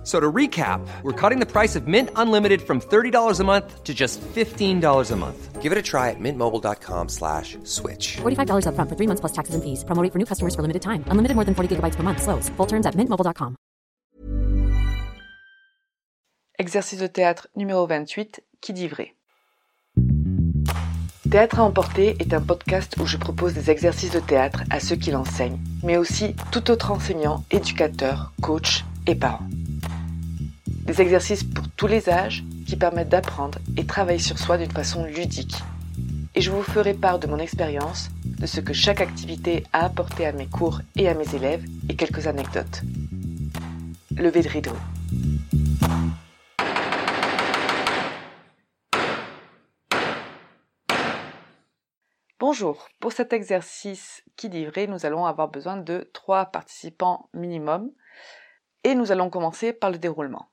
F- So to recap, we're cutting the price of Mint Unlimited from $30 a month to just $15 a month. Give it a try at mintmobile.com slash switch. $45 upfront for three months plus taxes and fees. Promo rate for new customers for limited time. Unlimited more than 40 gigabytes per month. Slows. Full terms at mintmobile.com. Exercice de théâtre numéro 28, qui dit vrai Théâtre à emporter est un podcast où je propose des exercices de théâtre à ceux qui l'enseignent, mais aussi tout autre enseignant, éducateur, coach et parent. Des exercices pour tous les âges qui permettent d'apprendre et travailler sur soi d'une façon ludique. Et je vous ferai part de mon expérience, de ce que chaque activité a apporté à mes cours et à mes élèves et quelques anecdotes. Levée de rideau. Bonjour, pour cet exercice qui vrai, nous allons avoir besoin de trois participants minimum et nous allons commencer par le déroulement.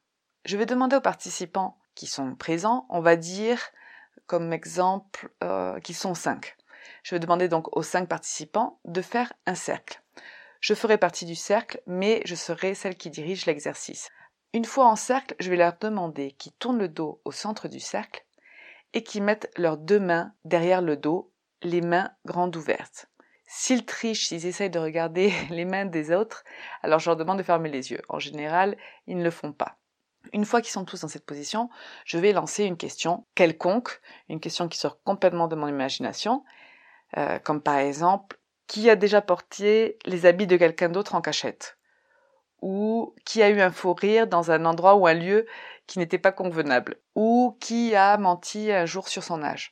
Je vais demander aux participants qui sont présents, on va dire comme exemple euh, qu'ils sont cinq. Je vais demander donc aux cinq participants de faire un cercle. Je ferai partie du cercle, mais je serai celle qui dirige l'exercice. Une fois en cercle, je vais leur demander qu'ils tournent le dos au centre du cercle et qu'ils mettent leurs deux mains derrière le dos les mains grandes ouvertes. S'ils trichent, s'ils essayent de regarder les mains des autres, alors je leur demande de fermer les yeux. En général, ils ne le font pas. Une fois qu'ils sont tous dans cette position, je vais lancer une question quelconque, une question qui sort complètement de mon imagination, euh, comme par exemple, qui a déjà porté les habits de quelqu'un d'autre en cachette? Ou qui a eu un faux rire dans un endroit ou un lieu qui n'était pas convenable? Ou qui a menti un jour sur son âge?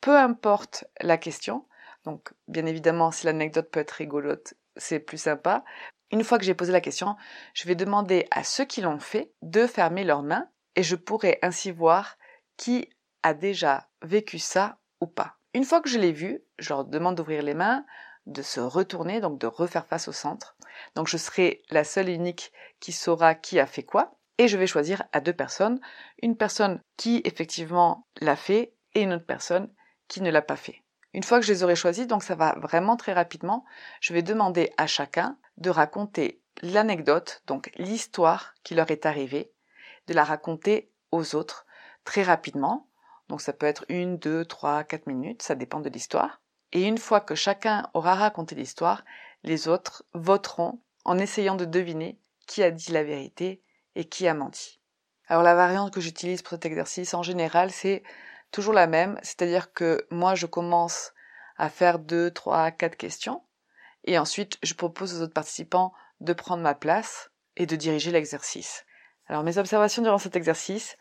Peu importe la question, donc bien évidemment si l'anecdote peut être rigolote, c'est plus sympa. Une fois que j'ai posé la question, je vais demander à ceux qui l'ont fait de fermer leurs mains et je pourrai ainsi voir qui a déjà vécu ça ou pas. Une fois que je l'ai vu, je leur demande d'ouvrir les mains, de se retourner, donc de refaire face au centre. Donc je serai la seule et unique qui saura qui a fait quoi. Et je vais choisir à deux personnes, une personne qui effectivement l'a fait et une autre personne qui ne l'a pas fait. Une fois que je les aurai choisis, donc ça va vraiment très rapidement, je vais demander à chacun de raconter l'anecdote, donc l'histoire qui leur est arrivée, de la raconter aux autres très rapidement. Donc ça peut être une, deux, trois, quatre minutes, ça dépend de l'histoire. Et une fois que chacun aura raconté l'histoire, les autres voteront en essayant de deviner qui a dit la vérité et qui a menti. Alors la variante que j'utilise pour cet exercice en général, c'est toujours la même, c'est-à-dire que moi je commence à faire deux, trois, quatre questions, et ensuite je propose aux autres participants de prendre ma place et de diriger l'exercice. Alors mes observations durant cet exercice,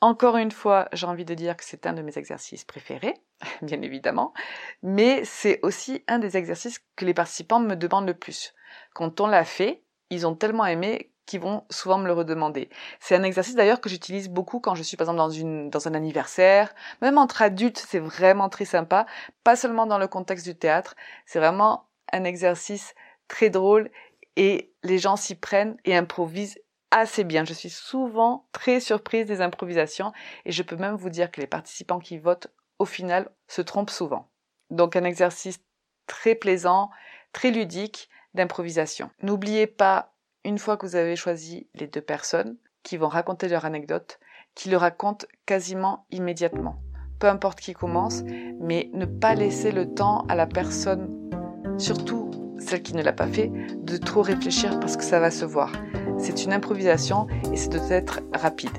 encore une fois, j'ai envie de dire que c'est un de mes exercices préférés, bien évidemment, mais c'est aussi un des exercices que les participants me demandent le plus. Quand on l'a fait, ils ont tellement aimé qui vont souvent me le redemander. C'est un exercice d'ailleurs que j'utilise beaucoup quand je suis par exemple dans, une, dans un anniversaire, même entre adultes, c'est vraiment très sympa, pas seulement dans le contexte du théâtre, c'est vraiment un exercice très drôle et les gens s'y prennent et improvisent assez bien. Je suis souvent très surprise des improvisations et je peux même vous dire que les participants qui votent au final se trompent souvent. Donc un exercice très plaisant, très ludique d'improvisation. N'oubliez pas une fois que vous avez choisi les deux personnes qui vont raconter leur anecdote, qui le racontent quasiment immédiatement. Peu importe qui commence, mais ne pas laisser le temps à la personne, surtout celle qui ne l'a pas fait, de trop réfléchir parce que ça va se voir. C'est une improvisation et c'est doit être rapide.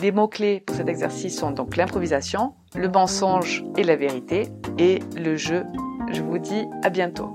Les mots-clés pour cet exercice sont donc l'improvisation, le mensonge et la vérité, et le jeu. Je vous dis à bientôt.